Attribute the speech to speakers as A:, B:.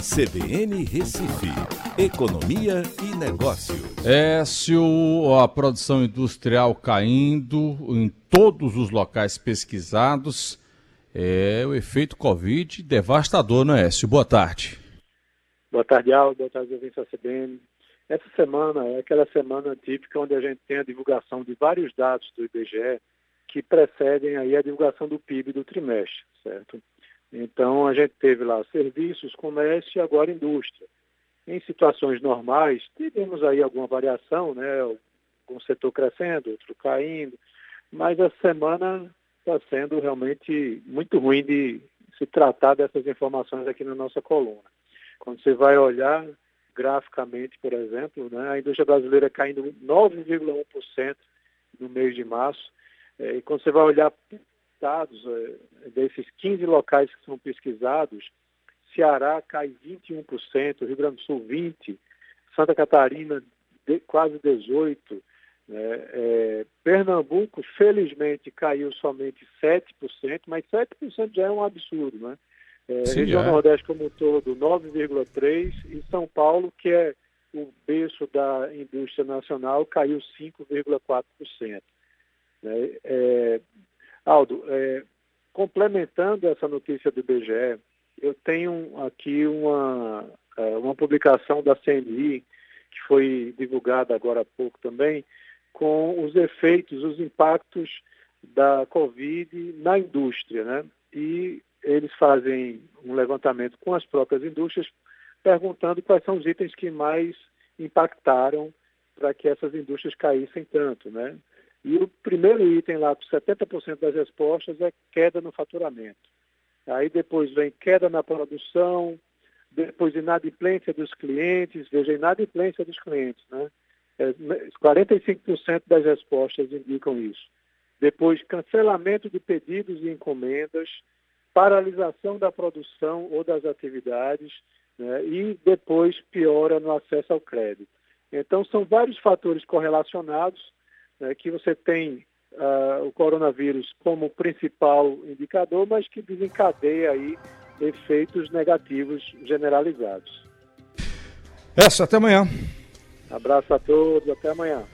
A: CBN Recife, Economia e Negócios.
B: Écio, a produção industrial caindo em todos os locais pesquisados. É o efeito Covid devastador, não é, Écio? Boa tarde.
C: Boa tarde, Aldo. Boa tarde, ouvintes da CBN. Essa semana é aquela semana típica onde a gente tem a divulgação de vários dados do IBGE que precedem aí a divulgação do PIB do trimestre, certo? Então, a gente teve lá serviços, comércio e agora indústria. Em situações normais, tivemos aí alguma variação, né? Um setor crescendo, outro caindo, mas a semana está sendo realmente muito ruim de se tratar dessas informações aqui na nossa coluna. Quando você vai olhar graficamente, por exemplo, né, a indústria brasileira caindo 9,1% no mês de março, é, e quando você vai olhar estados, é, desses 15 locais que são pesquisados, Ceará cai 21%, Rio Grande do Sul 20%, Santa Catarina de, quase 18%, né? é, Pernambuco, felizmente, caiu somente 7%, mas 7% já é um absurdo, né? É, Sim, região é. Nordeste como um todo, 9,3%, e São Paulo, que é o berço da indústria nacional, caiu 5,4%. Né? É, Aldo, é, complementando essa notícia do IBGE, eu tenho aqui uma, é, uma publicação da CNI, que foi divulgada agora há pouco também, com os efeitos, os impactos da Covid na indústria, né? E eles fazem um levantamento com as próprias indústrias, perguntando quais são os itens que mais impactaram para que essas indústrias caíssem tanto, né? E o primeiro item lá, com 70% das respostas, é queda no faturamento. Aí depois vem queda na produção, depois inadimplência dos clientes, veja, inadimplência dos clientes, né? É, 45% das respostas indicam isso. Depois, cancelamento de pedidos e encomendas, paralisação da produção ou das atividades, né? e depois piora no acesso ao crédito. Então, são vários fatores correlacionados né, que você tem uh, o coronavírus como principal indicador, mas que desencadeia aí efeitos negativos generalizados.
B: Essa, até amanhã.
C: Abraço a todos, até amanhã.